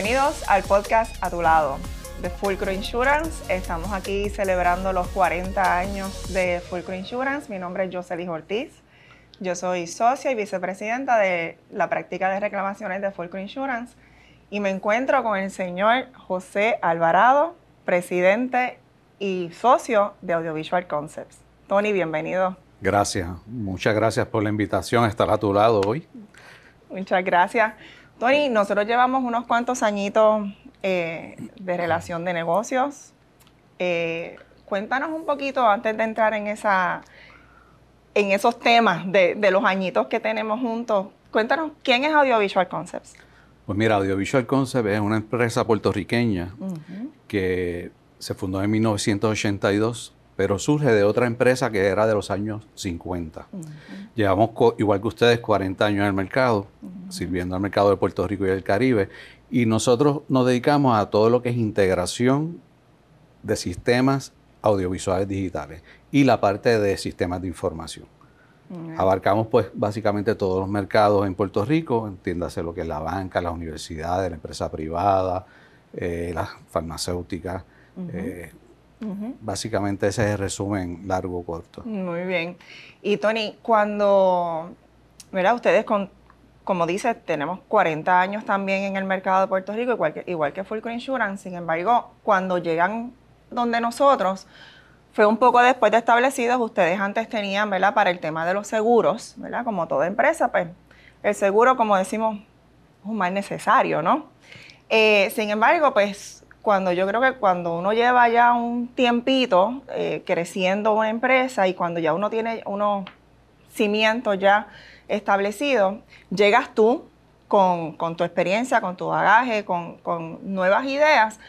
Bienvenidos al podcast A tu lado de Fulcro Insurance. Estamos aquí celebrando los 40 años de Fulcro Insurance. Mi nombre es Jocelyn Ortiz. Yo soy socia y vicepresidenta de la práctica de reclamaciones de Fulcro Insurance y me encuentro con el señor José Alvarado, presidente y socio de Audiovisual Concepts. Tony, bienvenido. Gracias, muchas gracias por la invitación a estar a tu lado hoy. Muchas gracias. Tony, nosotros llevamos unos cuantos añitos eh, de relación de negocios. Eh, cuéntanos un poquito antes de entrar en, esa, en esos temas de, los añitos que tenemos juntos. Cuéntanos, ¿quién es Audiovisual Concepts? Pues mira, Audiovisual Concepts es una empresa puertorriqueña que se fundó en 1982 pero surge de otra empresa que era de los años 50. Llevamos, igual que ustedes, 40 años en el mercado, sirviendo al mercado de Puerto Rico y el Caribe, y nosotros nos dedicamos a todo lo que es integración de sistemas audiovisuales digitales y la parte de sistemas de información. Abarcamos pues básicamente todos los mercados en Puerto Rico, entiéndase lo que es la banca, las universidades, la empresa privada, eh, las farmacéuticas, Básicamente ese es el resumen largo o corto. Muy bien. Y Tony, cuando, ¿verdad? Ustedes, con, como dices, tenemos 40 años también en el mercado de Puerto Rico, igual que, igual que Fulcro Insurance. Sin embargo, cuando llegan donde nosotros, fue un poco después de establecidos, ustedes antes tenían, ¿verdad? Para el tema de los seguros, ¿verdad? Como toda empresa, pues el seguro, como decimos, es un mal necesario, ¿no? Eh, sin embargo, pues cuando yo creo que cuando uno lleva ya un tiempito eh, creciendo una empresa y cuando ya uno tiene unos cimientos ya establecidos, llegas tú con, tu experiencia, con tu bagaje, con, nuevas ideas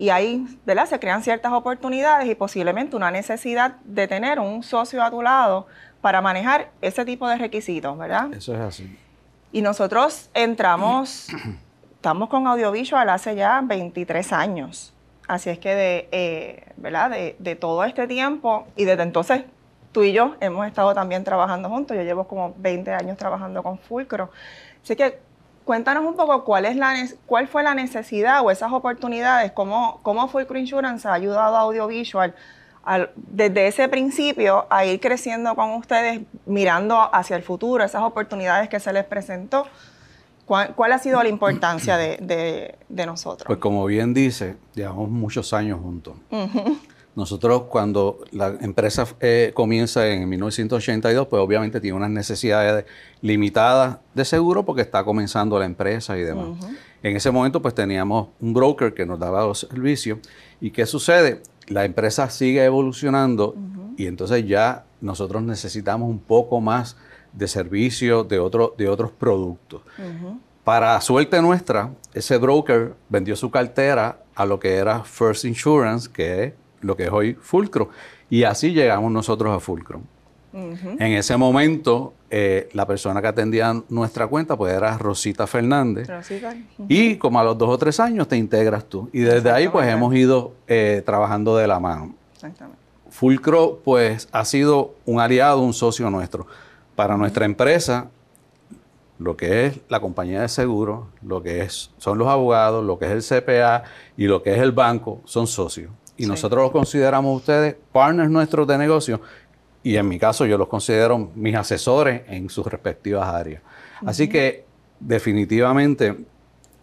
y ahí ¿verdad? se crean ciertas oportunidades y posiblemente una necesidad de tener un socio a tu lado para manejar ese tipo de requisitos, ¿verdad? Eso es así. Y nosotros entramos estamos con Audiovisual hace ya 23 años. Así es que de, eh, ¿verdad? De, todo este tiempo y desde entonces tú y yo hemos estado también trabajando juntos. Yo llevo como 20 años trabajando con Fulcro. Así que cuéntanos un poco cuál, es la, cuál fue la necesidad o esas oportunidades, cómo, cómo Fulcro Insurance ha ayudado a Audiovisual desde ese principio a ir creciendo con ustedes, mirando hacia el futuro, esas oportunidades que se les presentó ¿Cuál, ha sido la importancia de, nosotros? Pues como bien dice, llevamos muchos años juntos. Nosotros cuando la empresa eh, comienza en 1982, pues obviamente tiene unas necesidades limitadas de seguro porque está comenzando la empresa y demás. En ese momento pues teníamos un broker que nos daba los servicios. ¿Y qué sucede? La empresa sigue evolucionando y entonces ya nosotros necesitamos un poco más de servicios, de, otro, de otros productos. Para suerte nuestra, ese broker vendió su cartera a lo que era First Insurance, que es lo que es hoy Fulcro. Y así llegamos nosotros a Fulcro. En ese momento, eh, la persona que atendía nuestra cuenta pues era Rosita Fernández. Y como a los dos o tres años te integras tú. Y desde ahí pues hemos ido eh, trabajando de la mano. Fulcro pues ha sido un aliado, un socio nuestro para nuestra empresa, lo que es la compañía de seguros, lo que es, son los abogados, lo que es el CPA y lo que es el banco, son socios. Y nosotros los consideramos ustedes partners nuestros de negocio y en mi caso yo los considero mis asesores en sus respectivas áreas. Así que definitivamente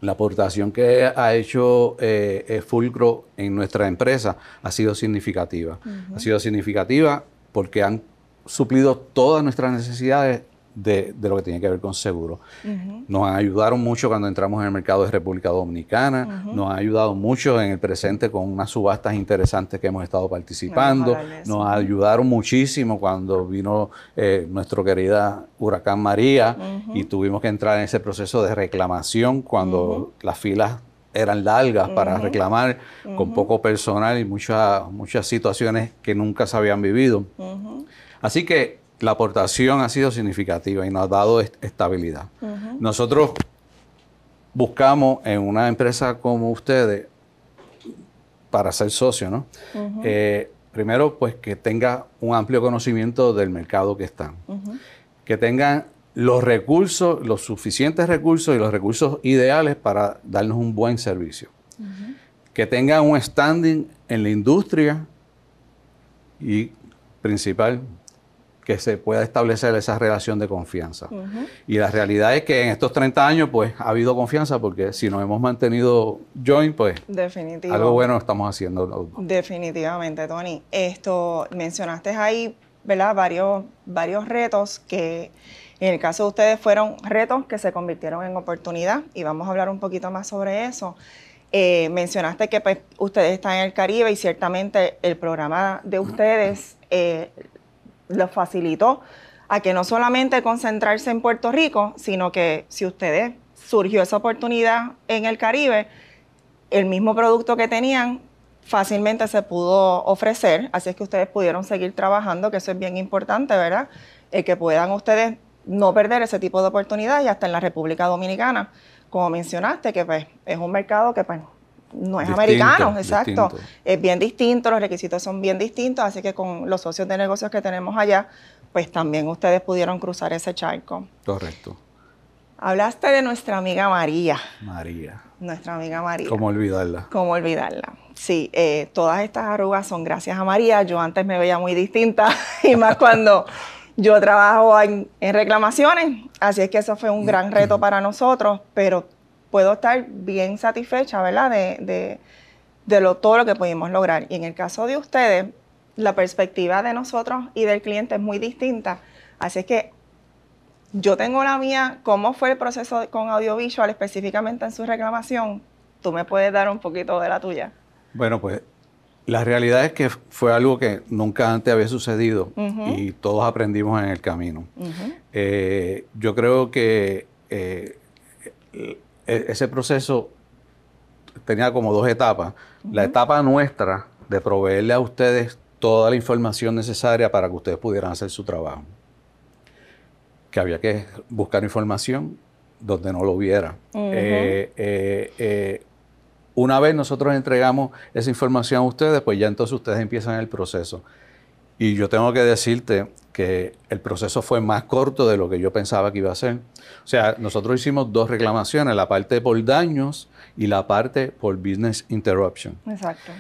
la aportación que ha hecho eh, Fulcro en nuestra empresa ha sido significativa. Ha sido significativa porque han suplido todas nuestras necesidades de, lo que tiene que ver con seguro. Nos han ayudado mucho cuando entramos en el mercado de República Dominicana, nos han ayudado mucho en el presente con unas subastas interesantes que hemos estado participando, nos ayudaron muchísimo cuando vino eh, nuestro querida huracán María y tuvimos que entrar en ese proceso de reclamación cuando las filas eran largas para reclamar con poco personal y muchas, muchas situaciones que nunca se habían vivido. Así que la aportación ha sido significativa y nos ha dado estabilidad. Nosotros buscamos en una empresa como ustedes, para ser socio, ¿no? Eh, primero, pues que tenga un amplio conocimiento del mercado que están, que tengan los recursos, los suficientes recursos y los recursos ideales para darnos un buen servicio. Que tengan un standing en la industria y principal, que se pueda establecer esa relación de confianza. Y la realidad es que en estos 30 años, pues, ha habido confianza porque si nos hemos mantenido joint, pues, algo bueno estamos haciendo. Definitivamente, Tony. Esto, mencionaste ahí, ¿verdad? Varios, varios retos que en el caso de ustedes fueron retos que se convirtieron en oportunidad y vamos a hablar un poquito más sobre eso. Eh, mencionaste que pues, ustedes están en el Caribe y ciertamente el programa de ustedes eh, los facilitó a que no solamente concentrarse en Puerto Rico, sino que si ustedes surgió esa oportunidad en el Caribe, el mismo producto que tenían fácilmente se pudo ofrecer, así es que ustedes pudieron seguir trabajando, que eso es bien importante, ¿verdad? El que puedan ustedes no perder ese tipo de oportunidades y hasta en la República Dominicana, como mencionaste, que pues es un mercado que pues no es americano, exacto. Es bien distinto, los requisitos son bien distintos, así que con los socios de negocios que tenemos allá, pues también ustedes pudieron cruzar ese charco. Correcto. Hablaste de nuestra amiga María. María. Nuestra amiga María. ¿Cómo olvidarla? ¿Cómo olvidarla? Sí, eh, todas estas arrugas son gracias a María. Yo antes me veía muy distinta y más cuando yo trabajo en, reclamaciones, así es que eso fue un gran reto para nosotros, pero puedo estar bien satisfecha, ¿verdad? De, lo, todo lo que pudimos lograr. Y en el caso de ustedes, la perspectiva de nosotros y del cliente es muy distinta. Así es que yo tengo la mía, cómo fue el proceso con audiovisual específicamente en su reclamación. Tú me puedes dar un poquito de la tuya. Bueno, pues la realidad es que fue algo que nunca antes había sucedido y todos aprendimos en el camino. Eh, yo creo que eh, ese proceso tenía como dos etapas. La etapa nuestra de proveerle a ustedes toda la información necesaria para que ustedes pudieran hacer su trabajo. Que había que buscar información donde no lo hubiera. Una vez nosotros entregamos esa información a ustedes, pues ya entonces ustedes empiezan el proceso. Y yo tengo que decirte que el proceso fue más corto de lo que yo pensaba que iba a ser. O sea, nosotros hicimos dos reclamaciones, la parte por daños y la parte por business interruption. Exacto.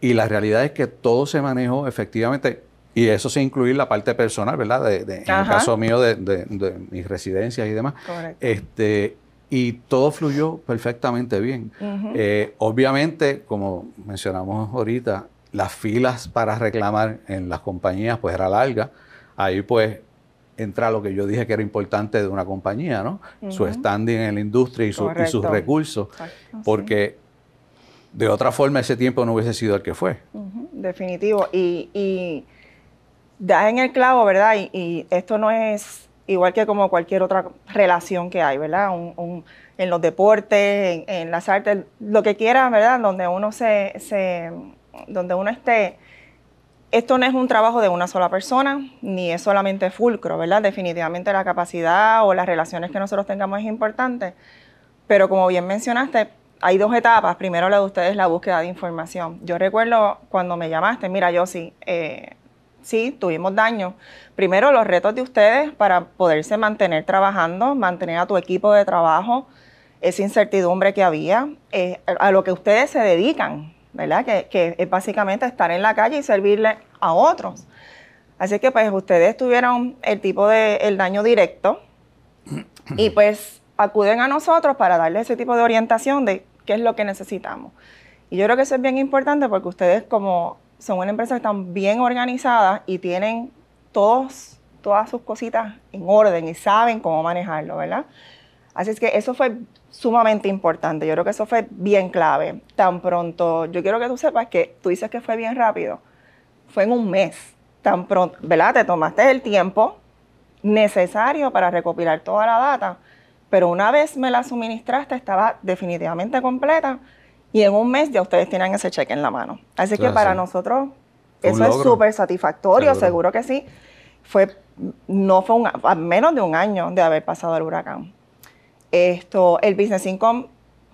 Y la realidad es que todo se manejó efectivamente, y eso sin incluir la parte personal, ¿verdad? De, en el caso mío de, de, mis residencias y demás. Correcto. Este, y todo fluyó perfectamente bien. Eh, obviamente, como mencionamos ahorita, las filas para reclamar en las compañías pues era larga. Ahí pues entra lo que yo dije que era importante de una compañía, ¿no? Su standing en la industria y, sus recursos. Porque de otra forma ese tiempo no hubiese sido el que fue. Definitivo. Y, y da en el clavo, ¿verdad? y esto no es igual que como cualquier otra relación que hay, ¿verdad? en los deportes, en, las artes, lo que quiera, ¿verdad? Donde uno se, donde uno esté. Esto no es un trabajo de una sola persona, ni es solamente fulcro, ¿verdad? Definitivamente la capacidad o las relaciones que nosotros tengamos es importante, pero como bien mencionaste, hay dos etapas. Primero la de ustedes, la búsqueda de información. Yo recuerdo cuando me llamaste, mira, yo sí, eh, sí, tuvimos daño. Primero, los retos de ustedes para poderse mantener trabajando, mantener a tu equipo de trabajo, esa incertidumbre que había, eh, a lo que ustedes se dedican, ¿verdad? Que, es básicamente estar en la calle y servirle a otros. Así que pues ustedes tuvieron el tipo de el daño directo y pues acuden a nosotros para darle ese tipo de orientación de qué es lo que necesitamos. Y yo creo que eso es bien importante porque ustedes como son una empresa que están bien organizadas y tienen todos, todas sus cositas en orden y saben cómo manejarlo, ¿verdad? Así es que eso fue sumamente importante. Yo creo que eso fue bien clave. Tan pronto, yo quiero que tú sepas que tú dices que fue bien rápido. Fue en un mes. Tan pronto, ¿verdad? Te tomaste el tiempo necesario para recopilar toda la data, pero una vez me la suministraste estaba definitivamente completa y en un mes ya ustedes tienen ese cheque en la mano. Así que para nosotros eso es súper satisfactorio, seguro. que sí. Fue, no fue un, a menos de un año de haber pasado el huracán. Esto, el business income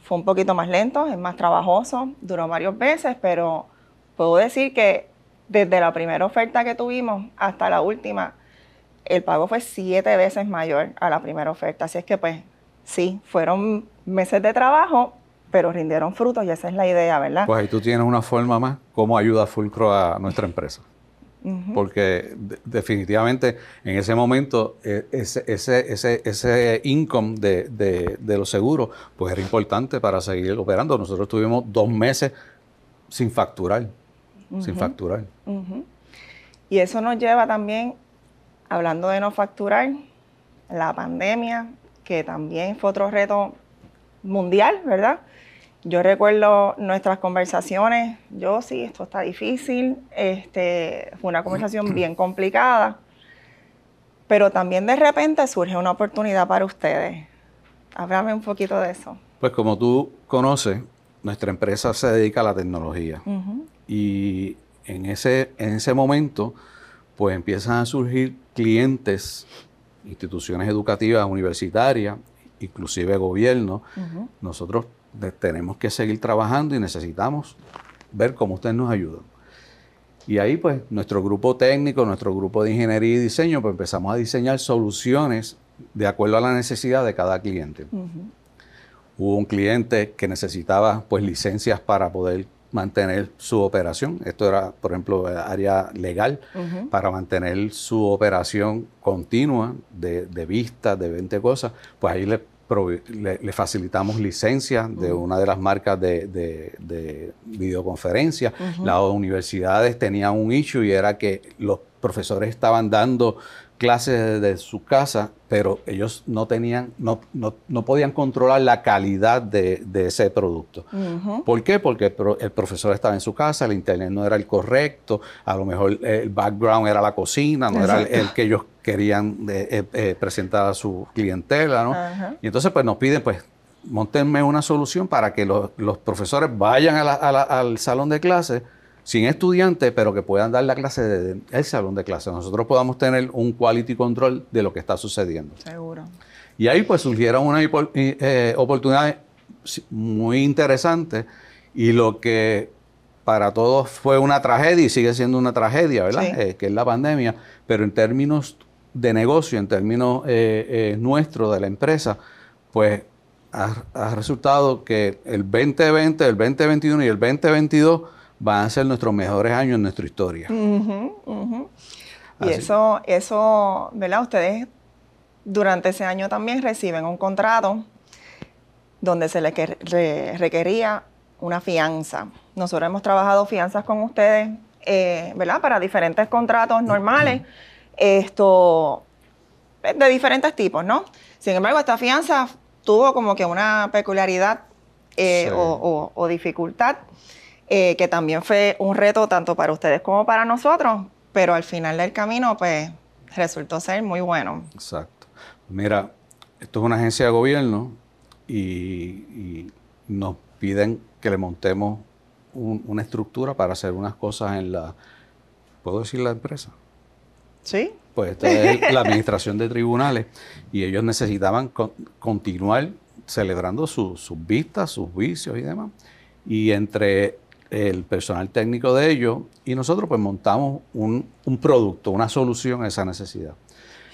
fue un poquito más lento, es más trabajoso, duró varios meses, pero puedo decir que desde la primera oferta que tuvimos hasta la última, el pago fue siete veces mayor a la primera oferta. Así es que pues sí, fueron meses de trabajo, pero rindieron frutos y esa es la idea, ¿verdad? Pues ahí tú tienes una forma más, cómo ayuda Fulcro a nuestra empresa. Porque definitivamente en ese momento e, ese, ese, ese, ese income de, de, los seguros pues era importante para seguir operando. Nosotros tuvimos dos meses sin facturar, sin facturar. Y eso nos lleva también, hablando de no facturar, la pandemia, que también fue otro reto mundial, ¿verdad? Yo recuerdo nuestras conversaciones, yo sí, esto está difícil, este, fue una conversación bien complicada, pero también de repente surge una oportunidad para ustedes. Háblame un poquito de eso. Pues como tú conoces, nuestra empresa se dedica a la tecnología y en ese, en ese momento pues empiezan a surgir clientes, instituciones educativas, universitarias, inclusive gobierno. Nosotros tenemos que seguir trabajando y necesitamos ver cómo ustedes nos ayudan. Y ahí pues nuestro grupo técnico, nuestro grupo de ingeniería y diseño, pues empezamos a diseñar soluciones de acuerdo a la necesidad de cada cliente. Hubo un cliente que necesitaba pues licencias para poder mantener su operación. Esto era, por ejemplo, área legal para mantener su operación continua de, de vista, de 20 cosas. Pues ahí le le, facilitamos licencias de una de las marcas de, videoconferencia. Las universidades tenían un issue y era que los profesores estaban dando clases desde su casa, pero ellos no tenían, no, no, podían controlar la calidad de, ese producto. ¿Por qué? Porque el, profesor estaba en su casa, el internet no era el correcto, a lo mejor el background era la cocina, no era el, que ellos querían eh, eh, presentar a su clientela, ¿no? Y entonces pues nos piden, pues, montenme una solución para que los, profesores vayan al salón de clase sin estudiantes, pero que puedan dar la clase desde el salón de clase. Nosotros podamos tener un quality control de lo que está sucediendo. Seguro. Y ahí pues surgieron unas eh, oportunidades muy interesantes y lo que para todos fue una tragedia y sigue siendo una tragedia, ¿verdad? Eh, que es la pandemia, pero en términos de negocio, en términos eh, nuestros de la empresa, pues ha, ha resultado que el 2020, el 2021 y el 2022 van a ser nuestros mejores años en nuestra historia. Y eso, eso, ¿verdad? Ustedes durante ese año también reciben un contrato donde se les requería una fianza. Nosotros hemos trabajado fianzas con ustedes, eh, ¿verdad? Para diferentes contratos normales, esto, de diferentes tipos, ¿no? Sin embargo, esta fianza tuvo como que una peculiaridad eh, o dificultad eh, que también fue un reto tanto para ustedes como para nosotros, pero al final del camino, pues, resultó ser muy bueno. Exacto. Mira, esto es una agencia de gobierno y, nos piden que le montemos una estructura para hacer unas cosas en la, ¿puedo decir la empresa? Sí. Pues esta es la administración de tribunales y ellos necesitaban continuar celebrando sus vistas, sus vicios y demás. Y entre el personal técnico de ellos y nosotros pues montamos un, producto, una solución a esa necesidad.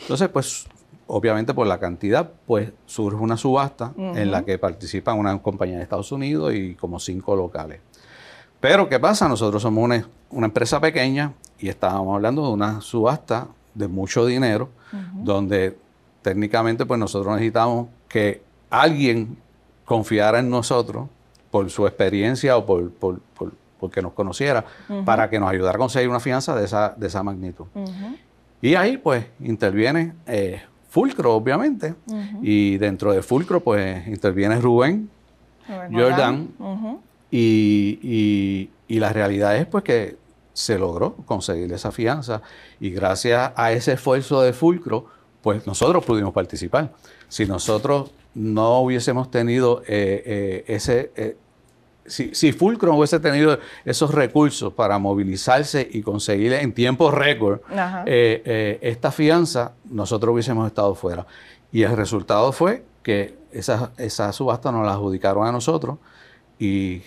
Entonces pues obviamente por la cantidad pues surge una subasta en la que participan una compañía de Estados Unidos y como cinco locales. Pero ¿qué pasa? Nosotros somos una, empresa pequeña y estábamos hablando de una subasta de mucho dinero donde técnicamente pues nosotros necesitamos que alguien confiara en nosotros por su experiencia o por, por, porque nos conociera, para que nos ayudara a conseguir una fianza de esa, de esa magnitud. Y ahí pues interviene eh, Fulcro, obviamente, y dentro de Fulcro pues interviene Rubén, Jordan, y, y, la realidad es pues que se logró conseguir esa fianza. Y gracias a ese esfuerzo de Fulcro, pues nosotros pudimos participar. Si nosotros no hubiésemos tenido eh, eh, ese, eh, si, si, Fulcrum hubiese tenido esos recursos para movilizarse y conseguir en tiempo récord esta fianza, nosotros hubiésemos estado fuera. Y el resultado fue que esa, esa subasta nos la adjudicaron a nosotros y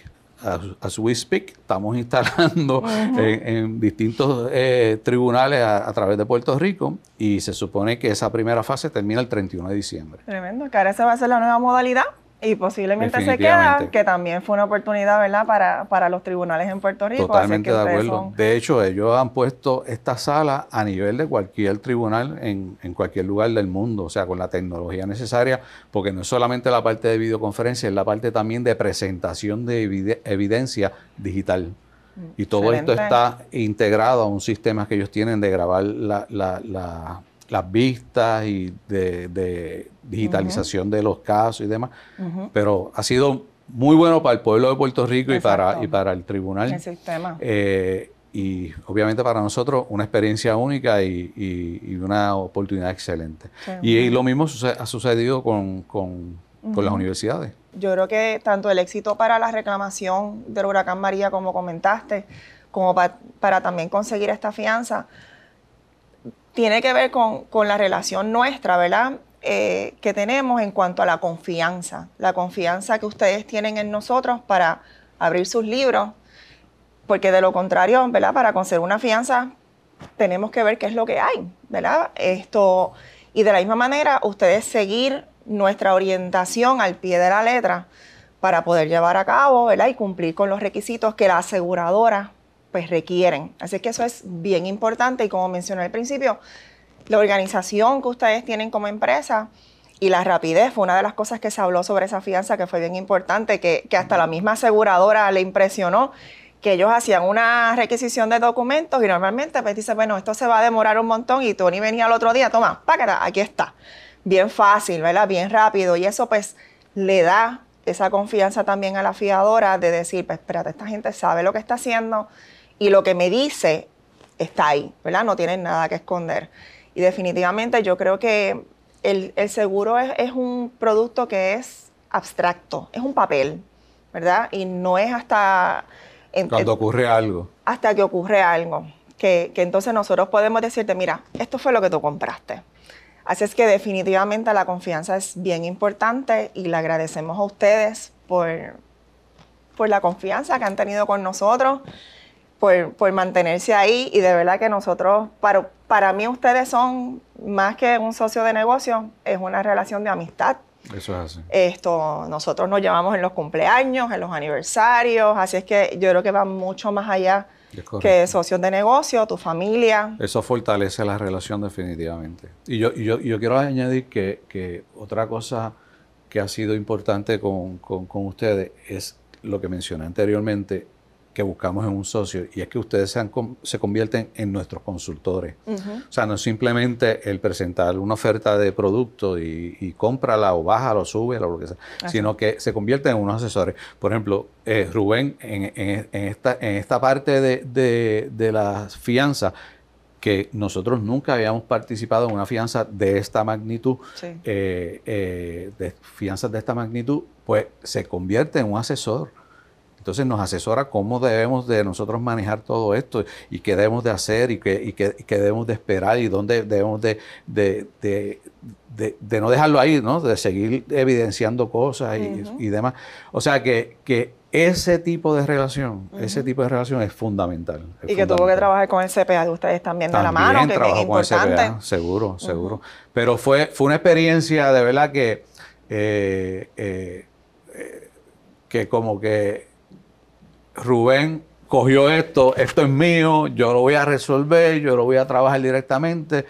as, we speak, estamos instalando en, distintos eh, tribunales a, través de Puerto Rico y se supone que esa primera fase termina el 31 de diciembre. Tremendo, que ahora esa va a ser la nueva modalidad. Y posiblemente se queda, que también fue una oportunidad, ¿verdad?, para, para los tribunales en Puerto Rico. Totalmente de acuerdo. De hecho, ellos han puesto esta sala a nivel de cualquier tribunal en, en, cualquier lugar del mundo, o sea, con la tecnología necesaria, porque no es solamente la parte de videoconferencia, es la parte también de presentación de evidencia digital. Mm, y todo esto está integrado a un sistema que ellos tienen de grabar la, la, la las vistas y de, digitalización de los casos y demás. Pero ha sido muy bueno para el pueblo de Puerto Rico y para, y para el tribunal. El sistema. Eh, y obviamente para nosotros una experiencia única y, una oportunidad excelente. y, lo mismo ha sucedido con, las universidades. Yo creo que tanto el éxito para la reclamación del huracán María, como comentaste, como para también conseguir esta fianza, tiene que ver con, la relación nuestra, ¿verdad? Eh, que tenemos en cuanto a la confianza, la confianza que ustedes tienen en nosotros para abrir sus libros, porque de lo contrario, ¿verdad? Para conseguir una fianza tenemos que ver qué es lo que hay, ¿verdad? Esto, y de la misma manera, ustedes seguir nuestra orientación al pie de la letra para poder llevar a cabo, ¿verdad? Y cumplir con los requisitos que la aseguradora pues requieren. Así que eso es bien importante y como mencioné al principio, la organización que ustedes tienen como empresa y la rapidez fue una de las cosas que se habló sobre esa fianza que fue bien importante, que, hasta la misma aseguradora le impresionó que ellos hacían una requisición de documentos y normalmente pues dice, bueno, esto se va a demorar un montón y Tony venía el otro día, toma, págata, aquí está. Bien fácil, ¿verdad? Bien rápido y eso pues le da esa confianza también a la fiadora de decir, pues espérate, esta gente sabe lo que está haciendo, y lo que me dice está ahí, ¿verdad? No tienen nada que esconder. Y definitivamente yo creo que el, seguro es, un producto que es abstracto, es un papel, ¿verdad? Y no es hasta... Cuando ocurre algo. Hasta que ocurre algo. Que, que, entonces nosotros podemos decirte, mira, esto fue lo que tú compraste. Así es que definitivamente la confianza es bien importante y le agradecemos a ustedes por, por la confianza que han tenido con nosotros por, mantenerse ahí y de verdad que nosotros, para, para mí ustedes son más que un socio de negocio, es una relación de amistad. Eso es así. Esto, nosotros nos llevamos en los cumpleaños, en los aniversarios, así es que yo creo que va mucho más allá que socios de negocio, tu familia. Eso fortalece la relación definitivamente. Y yo, yo, yo quiero añadir que, que, otra cosa que ha sido importante con, con, con ustedes es lo que mencioné anteriormente, que buscamos en un socio y es que ustedes sean, se convierten en nuestros consultores. O sea, no es simplemente el presentar una oferta de producto y, y cómprala o bájala o sube o lo que sea, sino que se convierten en unos asesores. Por ejemplo, eh, Rubén, en, esta, en esta parte de, de, la fianza, que nosotros nunca habíamos participado en una fianza de esta magnitud, eh, eh, de fianzas de esta magnitud, pues se convierte en un asesor. Entonces nos asesora cómo debemos de nosotros manejar todo esto y qué debemos de hacer y qué, y qué, debemos de esperar y dónde debemos de, de, no dejarlo ahí, ¿no? De seguir evidenciando cosas y, demás. O sea que, que ese tipo de relación, ese tipo de relación es fundamental. y que tuvo que trabajar con el CPA de ustedes también, de la mano, que, es importante. seguro, seguro. Pero fue, fue una experiencia de verdad que, eh, eh, eh, que como que Rubén cogió esto, esto es mío, yo lo voy a resolver, yo lo voy a trabajar directamente.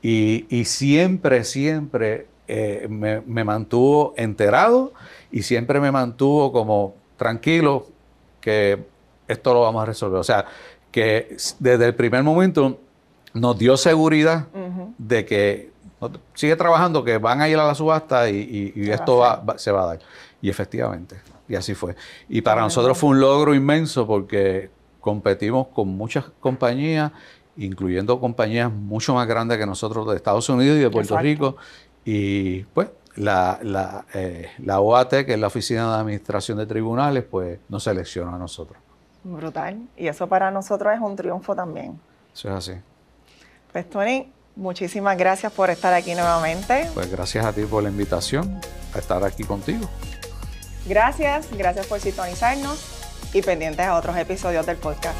Y, siempre, siempre eh, me, mantuvo enterado y siempre me mantuvo como tranquilo que esto lo vamos a resolver. O sea, que desde el primer momento nos dio seguridad de que sigue trabajando, que van a ir a la subasta y, esto se va a dar. Y efectivamente. Y así fue. Y para nosotros fue un logro inmenso porque competimos con muchas compañías, incluyendo compañías mucho más grandes que nosotros de Estados Unidos y de Puerto Rico. Y pues la, la, eh, la OAT, que es la Oficina de Administración de Tribunales, pues nos seleccionó a nosotros. Brutal. Y eso para nosotros es un triunfo también. Eso es así. Pues Tony, muchísimas gracias por estar aquí nuevamente. Pues gracias a ti por la invitación a estar aquí contigo. Gracias, gracias por sintonizarnos. y pendientes a otros episodios del podcast.